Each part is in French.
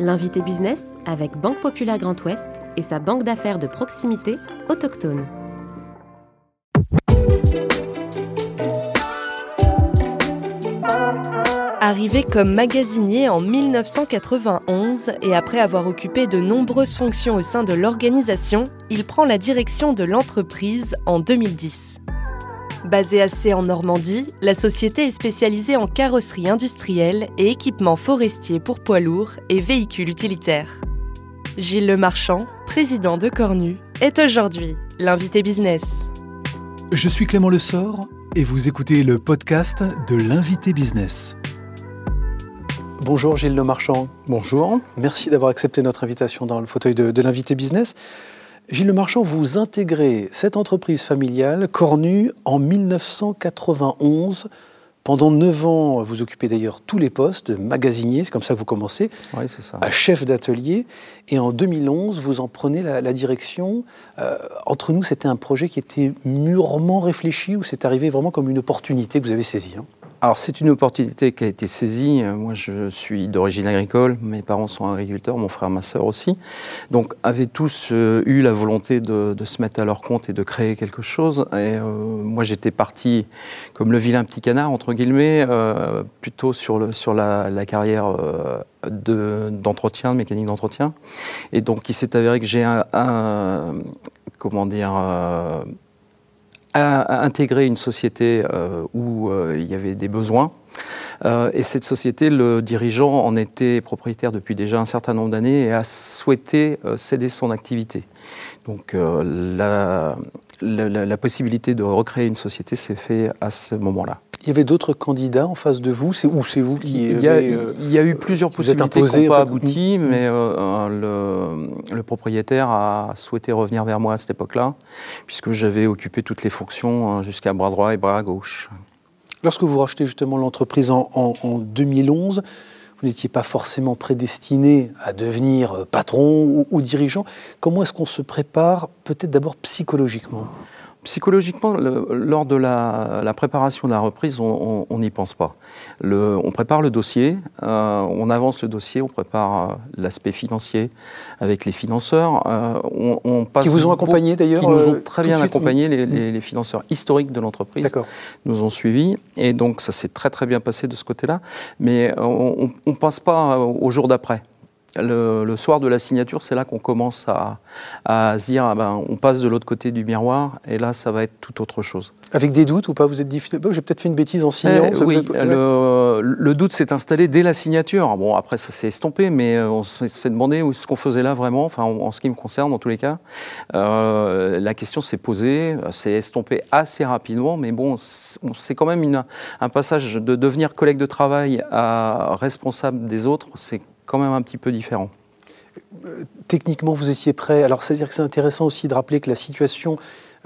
L'invité business avec Banque Populaire Grand Ouest et sa banque d'affaires de proximité autochtone. Arrivé comme magasinier en 1991 et après avoir occupé de nombreuses fonctions au sein de l'organisation, il prend la direction de l'entreprise en 2010. Basée à C en Normandie, la société est spécialisée en carrosserie industrielle et équipements forestiers pour poids lourds et véhicules utilitaires. Gilles Lemarchand, président de Cornu, est aujourd'hui l'invité business. Je suis Clément Lessort et vous écoutez le podcast de l'invité business. Bonjour Gilles Lemarchand. Bonjour. Merci d'avoir accepté notre invitation dans le fauteuil de, de l'invité business. Gilles Lemarchand, vous intégrez cette entreprise familiale, Cornu, en 1991. Pendant neuf ans, vous occupez d'ailleurs tous les postes de magasinier, c'est comme ça que vous commencez, oui, ça. à chef d'atelier. Et en 2011, vous en prenez la, la direction. Euh, entre nous, c'était un projet qui était mûrement réfléchi ou c'est arrivé vraiment comme une opportunité que vous avez saisie hein? Alors c'est une opportunité qui a été saisie. Moi je suis d'origine agricole, mes parents sont agriculteurs, mon frère, ma sœur aussi. Donc avaient tous euh, eu la volonté de, se mettre à leur compte et de créer quelque chose. Et euh, moi j'étais parti comme le vilain petit canard entre guillemets, euh, plutôt sur, la, carrière euh, d'entretien, de, mécanique d'entretien. Et donc il s'est avéré que j'ai un, un, comment dire à, intégrer une société euh, où euh, il y avait des besoins. Euh, et cette société, le dirigeant en était propriétaire depuis déjà un certain nombre d'années et a souhaité céder son activité. Donc la, la, la, possibilité de recréer une société s'est fait à ce moment-là. Il y avait d'autres candidats en face de vous? C'est, Ou c'est vous qui il y, a, avez, il y a eu plusieurs possibilités qui n'ont pas abouti, mais euh, le, le, propriétaire a souhaité revenir vers moi à cette époque-là, puisque j'avais occupé toutes les fonctions jusqu'à bras droit et bras gauche. Lorsque vous rachetez justement l'entreprise en, en, en 2011, vous n'étiez pas forcément prédestiné à devenir patron ou, ou dirigeant. Comment est-ce qu'on se prépare, peut-être d'abord psychologiquement? Psychologiquement, le, lors de la, la, préparation de la reprise, on n'y pense pas. Le, on prépare le dossier, euh, on avance le dossier, on prépare euh, l'aspect financier avec les financeurs. Euh, on, on, passe qui vous ont accompagné d'ailleurs Qui nous ont très bien accompagné, les, les, les, financeurs historiques de l'entreprise nous ont suivis. Et donc ça s'est très très bien passé de ce côté-là. Mais on ne passe pas au jour d'après. Le, le, soir de la signature, c'est là qu'on commence à, à se dire, ah ben, on passe de l'autre côté du miroir, et là, ça va être tout autre chose. Avec des doutes ou pas Vous êtes difficile J'ai peut-être fait une bêtise en signant. Eh, oui, êtes... le, le, doute s'est installé dès la signature. Bon, après, ça s'est estompé, mais on s'est demandé où ce qu'on faisait là vraiment, enfin, en, en, ce qui me concerne, en tous les cas. Euh, la question s'est posée, s'est estompée assez rapidement, mais bon, c'est quand même une, un passage de devenir collègue de travail à responsable des autres, c'est quand même un petit peu différent. Techniquement, vous étiez prêt. Alors, c'est-à-dire que c'est intéressant aussi de rappeler que la situation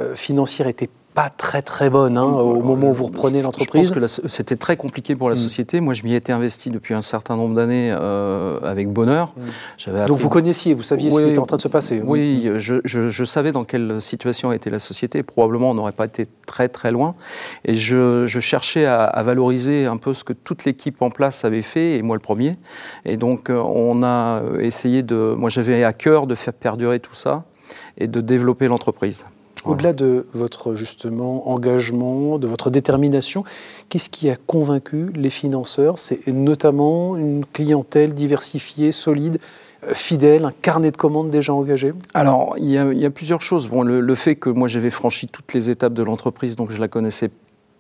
euh, financière était pas très très bonne hein, au moment où vous reprenez l'entreprise. Je pense que c'était très compliqué pour la mmh. société. Moi, je m'y étais investi depuis un certain nombre d'années euh, avec bonheur. Mmh. Donc appris... vous connaissiez, vous saviez oui, ce qui était en train de se passer. Oui, je, je, je, savais dans quelle situation était la société. Probablement, on n'aurait pas été très très loin. Et je, je cherchais à, à, valoriser un peu ce que toute l'équipe en place avait fait, et moi le premier. Et donc, euh, on a essayé de... Moi, j'avais à cœur de faire perdurer tout ça et de développer l'entreprise. Au-delà de votre justement engagement, de votre détermination, qu'est-ce qui a convaincu les financeurs? C'est notamment une clientèle diversifiée, solide, euh, fidèle, un carnet de commandes déjà engagé? Alors, il y, a, il y a plusieurs choses. Bon, le, le, fait que moi j'avais franchi toutes les étapes de l'entreprise, donc je la connaissais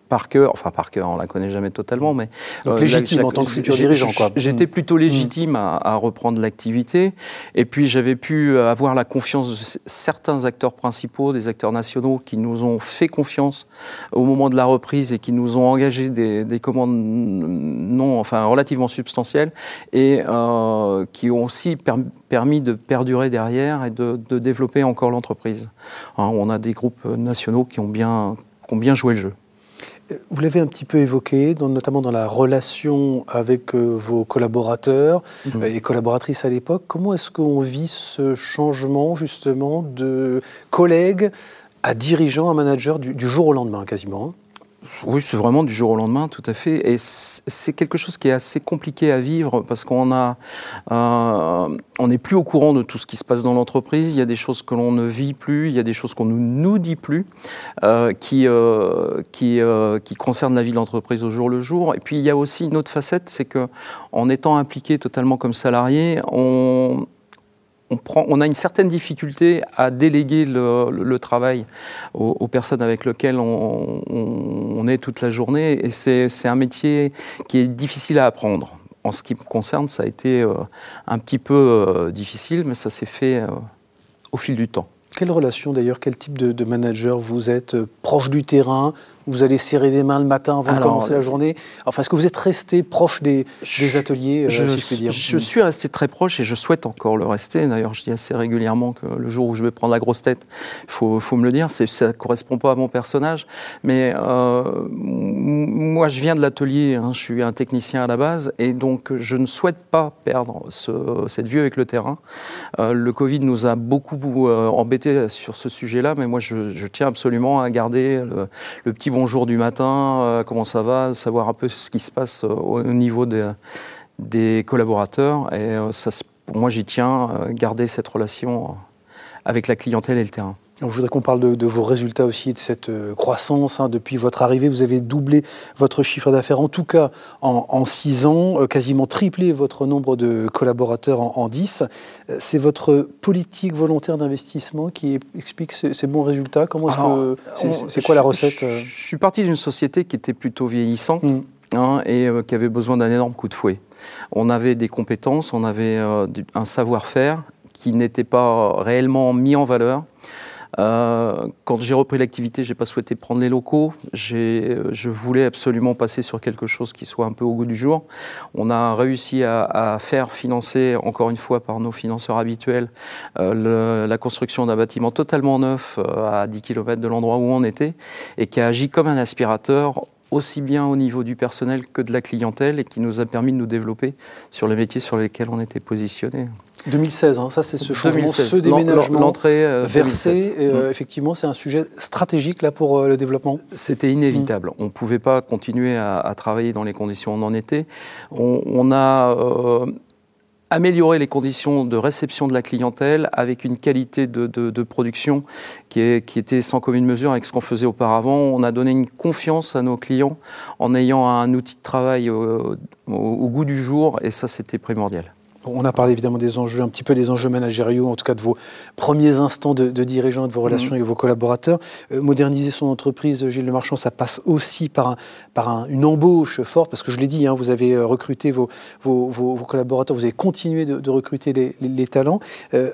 par cœur, enfin par cœur, on la connaît jamais totalement, mais donc euh, légitime la, en tant que futur dirigeant. J'étais Hmm. plutôt légitime à, à reprendre l'activité, et puis j'avais pu avoir la confiance de certains acteurs principaux, des acteurs nationaux, qui nous ont fait confiance au moment de la reprise et qui nous ont engagé des, des commandes non, enfin relativement substantielles, et euh, qui ont aussi per permis de perdurer derrière et de, de développer encore l'entreprise. Hein, on a des groupes nationaux qui ont bien, qui ont bien joué le jeu. Vous l'avez un petit peu évoqué, dans, notamment dans la relation avec euh, vos collaborateurs mmh. et collaboratrices à l'époque. Comment est-ce qu'on vit ce changement justement de collègue à dirigeant, à manager du, du jour au lendemain quasiment oui, c'est vraiment du jour au lendemain, tout à fait. Et c'est quelque chose qui est assez compliqué à vivre parce qu'on a, euh, on n'est plus au courant de tout ce qui se passe dans l'entreprise. Il y a des choses que l'on ne vit plus, il y a des choses qu'on ne nous dit plus, euh, qui, euh, qui, qui concernent la vie de l'entreprise au jour le jour. Et puis il y a aussi une autre facette, c'est que en étant impliqué totalement comme salarié, on on, a une certaine difficulté à déléguer le, travail aux, personnes avec lesquelles on, est toute la journée. Et c'est un métier qui est difficile à apprendre. En ce qui me concerne, ça a été euh, un petit peu euh, difficile, mais ça s'est fait euh, au fil du temps. Quelle relation d'ailleurs, quel type de, manager vous êtes Proche du terrain vous allez serrer des mains le matin avant de commencer la journée Enfin, est-ce que vous êtes resté proche des, ateliers, euh, je, si je puis dire? Je suis resté très proche et je souhaite encore le rester. D'ailleurs, je dis assez régulièrement que le jour où je vais prendre la grosse tête, il faut, faut, me le dire, ça ne correspond pas à mon personnage. Mais euh, moi, je viens de l'atelier, hein, je suis un technicien à la base, et donc je ne souhaite pas perdre ce, cette vue avec le terrain. Euh, le Covid nous a beaucoup euh, embêtés sur ce sujet-là, mais moi, je, je, tiens absolument à garder le, le petit bonjour du matin, euh, comment ça va, savoir un peu ce qui se passe euh, au niveau des, collaborateurs. Et euh, pour moi, j'y tiens, garder cette relation avec la clientèle et le terrain je voudrais qu'on parle de, vos résultats aussi, de cette euh, croissance. Hein. Depuis votre arrivée, vous avez doublé votre chiffre d'affaires, en tout cas en, six ans, euh, quasiment triplé votre nombre de collaborateurs en, dix. Euh, c'est votre politique volontaire d'investissement qui explique ces, bons résultats Comment c'est, quoi la recette je, suis parti d'une société qui était plutôt vieillissante. Mmh. Hein, et qui avait besoin d'un énorme coup de fouet. On avait des compétences, on avait un savoir-faire qui n'était pas réellement mis en valeur. Euh, quand j'ai repris l'activité, j'ai pas souhaité prendre les locaux. Euh, je voulais absolument passer sur quelque chose qui soit un peu au goût du jour. On a réussi à, faire financer, encore une fois par nos financeurs habituels, euh, la construction d'un bâtiment totalement neuf à 10 km de l'endroit où on était et qui a agi comme un aspirateur aussi bien au niveau du personnel que de la clientèle et qui nous a permis de nous développer sur les métiers sur lesquels on était positionnés. 2016, hein, ça c'est ce changement, ce déménagement l'entrée euh, versé. Euh, mm. Effectivement, c'est un sujet stratégique là pour euh, le développement. C'était inévitable. Mm. On ne pouvait pas continuer à, travailler dans les conditions où on en était. On, a amélioré les conditions de réception de la clientèle avec une qualité de, production qui, était sans commune mesure avec ce qu'on faisait auparavant. On a donné une confiance à nos clients en ayant un outil de travail au goût du jour et ça c'était primordial. On a parlé évidemment des enjeux, un petit peu des enjeux managériaux, en tout cas de vos premiers instants de, de dirigeants, de vos relations mhm. avec vos collaborateurs. Euh, moderniser son entreprise, Gilles Lemarchand, ça passe aussi par, par une embauche forte, parce que je l'ai dit, hein, vous avez euh, recruté vos, vos, collaborateurs, vous avez continué de, recruter les, talents. Euh,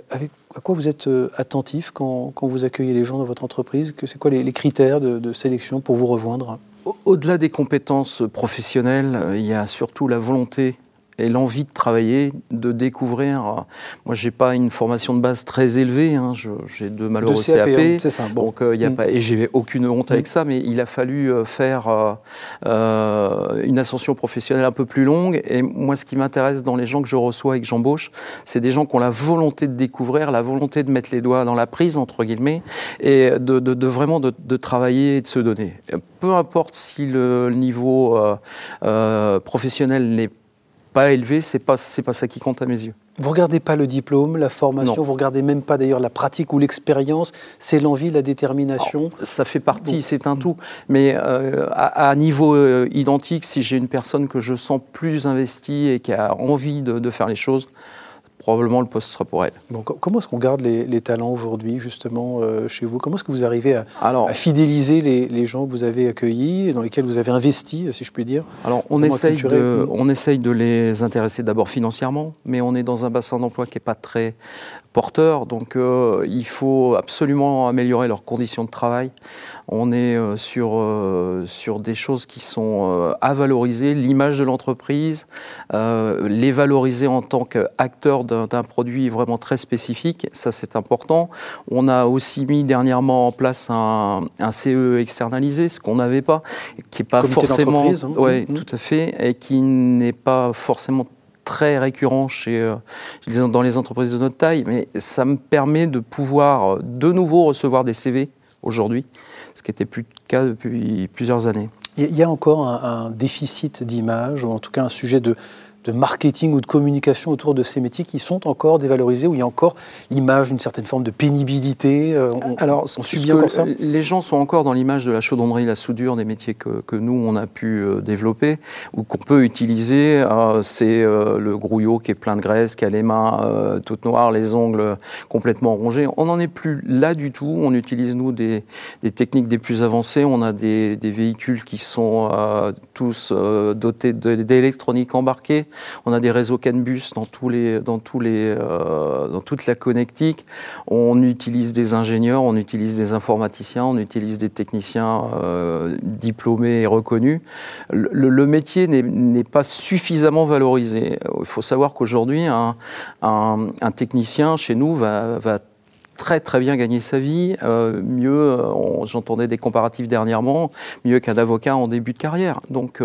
à quoi vous êtes attentif quand, vous accueillez les gens dans votre entreprise? C'est quoi les, critères de, de sélection pour vous rejoindre? Au-delà des compétences professionnelles, il y a surtout la volonté et l'envie de travailler, de découvrir. Moi, j'ai pas une formation de base très élevée. Hein. J'ai de malheureux CAP, hein, c'est ça. Donc, euh, y a mm. pas, et j'ai aucune honte avec mm. ça, mais il a fallu euh, faire euh, euh, une ascension professionnelle un peu plus longue. Et moi, ce qui m'intéresse dans les gens que je reçois et que j'embauche, c'est des gens qui ont la volonté de découvrir, la volonté de mettre les doigts dans la prise entre guillemets, et de, de, de vraiment de, de, travailler et de se donner. Peu importe si le niveau professionnel n'est pas élevé, c'est pas c'est pas ça qui compte à mes yeux. Vous regardez pas le diplôme, la formation, vous regardez même pas d'ailleurs la pratique ou l'expérience, c'est l'envie, la détermination. ça fait partie, c'est un tout. Mais euh, à, niveau euh, identique, si j'ai une personne que je sens plus investie et qui a envie de faire les choses, probablement le poste sera pour elle. comment est-ce qu'on garde les, talents aujourd'hui, justement, euh, chez vous? Comment est-ce que vous arrivez à, à fidéliser les, gens que vous avez accueillis, dans lesquels vous avez investi, si je puis dire? Alors, on, essaye de, on essaye de les intéresser d'abord financièrement, mais on est dans un bassin d'emploi qui n'est pas très porteurs. Donc euh, il faut absolument améliorer leurs conditions de travail. On est euh, sur, sur des choses qui sont à valoriser, l'image de l'entreprise, les valoriser en tant qu'acteur d'un produit vraiment très spécifique, ça c'est important. On a aussi mis dernièrement en place un, un CE externalisé, ce qu'on n'avait pas, qui n'est pas forcément... Hein. Oui, mmh. tout à fait, et qui n'est pas forcément très récurrent chez, euh, dans les entreprises de notre taille, mais ça me permet de pouvoir euh, de nouveau recevoir des CV aujourd'hui. ce qui n'était plus le cas depuis plusieurs années. Il y a encore un déficit d'image, ou en tout cas un sujet de, de marketing ou de communication autour de ces métiers qui sont encore dévalorisés, où il y a encore l'image d'une certaine forme de pénibilité euh, Alors, on subit encore ça Les gens sont encore dans l'image de la chaudronnerie, la soudure, des métiers que, que nous, on a pu euh, développer, ou qu'on peut utiliser. Euh, c'est le grouillot qui est plein de graisse, qui a les mains toutes noires, les ongles complètement rongés. On n'en est plus là du tout. On utilise, nous, des, des techniques des plus avancées. On a des, des véhicules qui sont tous dotés d'électronique embarquée on a des réseaux CAN-bus dans, les, dans, les, euh, dans toute la connectique. On utilise des ingénieurs, on utilise des informaticiens, on utilise des techniciens euh, diplômés et reconnus. Le, métier n'est pas suffisamment valorisé. Il faut savoir qu'aujourd'hui, un, technicien chez nous va, très très bien gagner sa vie, euh, mieux, j'entendais des comparatifs dernièrement, mieux qu'un avocat en début de carrière. Donc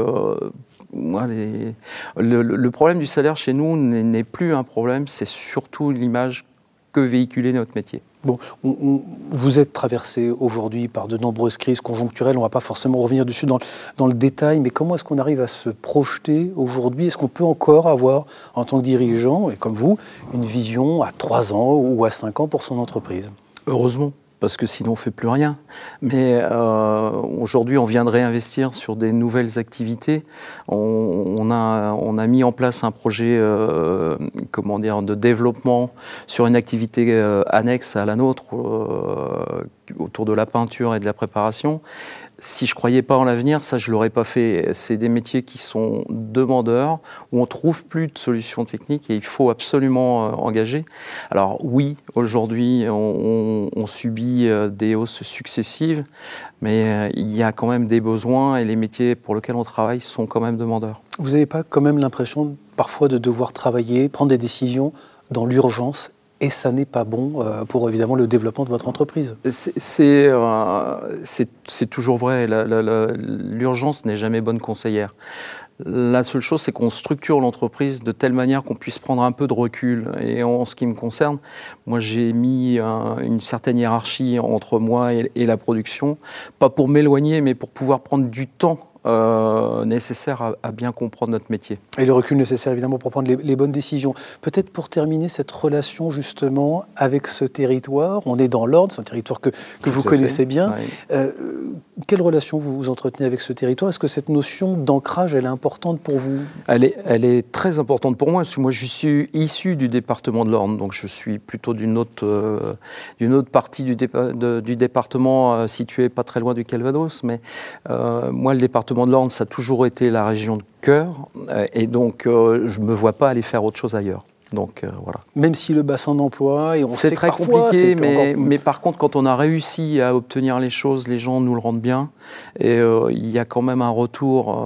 le, problème du salaire chez nous n'est plus un problème, c'est surtout l'image que véhiculer notre métier. Bon, vous êtes traversé aujourd'hui par de nombreuses crises conjoncturelles, on ne va pas forcément revenir dessus dans, dans le détail, mais comment est-ce qu'on arrive à se projeter aujourd'hui? Est-ce qu'on peut encore avoir, en tant que dirigeant, et comme vous, une vision à 3 ans ou à 5 ans pour son entreprise? Heureusement parce que sinon on ne fait plus rien. Mais euh, aujourd'hui, on vient de réinvestir sur des nouvelles activités. On, a, on a, mis en place un projet euh, comment dire, de développement sur une activité euh, annexe à la nôtre autour de la peinture et de la préparation si je croyais pas en l'avenir, ça je l'aurais pas fait. C'est des métiers qui sont demandeurs, où on trouve plus de solutions techniques et il faut absolument euh, engager. Alors oui, aujourd'hui on, subit euh, des hausses successives, mais euh, il y a quand même des besoins et les métiers pour lesquels on travaille sont quand même demandeurs. Vous n'avez pas quand même l'impression parfois de devoir travailler, prendre des décisions dans l'urgence et ça n'est pas bon euh, pour évidemment le développement de votre entreprise. Euh, c'est toujours vrai, l'urgence n'est jamais bonne conseillère. La seule chose, c'est qu'on structure l'entreprise de telle manière qu'on puisse prendre un peu de recul. Et en ce qui me concerne, moi, j'ai mis une certaine hiérarchie entre moi et la production, pas pour m'éloigner, mais pour pouvoir prendre du temps euh, nécessaire à, bien comprendre notre métier. Et le recul nécessaire évidemment pour prendre les, bonnes décisions. Peut-être pour terminer cette relation justement avec ce territoire, on est dans l'ordre, c'est un territoire que, que vous connaissez bien. Euh, quelle relation vous, vous entretenez avec ce territoire? Est-ce que cette notion d'ancrage, elle est importante pour vous? Elle est, elle est très importante pour moi, parce que moi je suis issu du département de l'Orne, donc je suis plutôt d'une autre, euh, d'une autre partie du, du département situé pas très loin du Calvados, mais moi le département département de l'Orne, ça a toujours été la région de cœur, euh, et donc euh, je ne me vois pas aller faire autre chose ailleurs. Donc euh, voilà. Même si le bassin d'emploi, et on c'est très compliqué, mais, mais, par contre, quand on a réussi à obtenir les choses, les gens nous le rendent bien, et il y a quand même un retour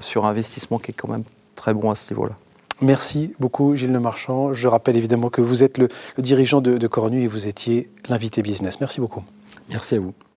sur investissement qui est quand même très bon à ce niveau-là. Merci beaucoup, Gilles Lemarchand. Je rappelle évidemment que vous êtes le, dirigeant de, de Cornu et vous étiez l'invité business. Merci beaucoup. Merci à vous.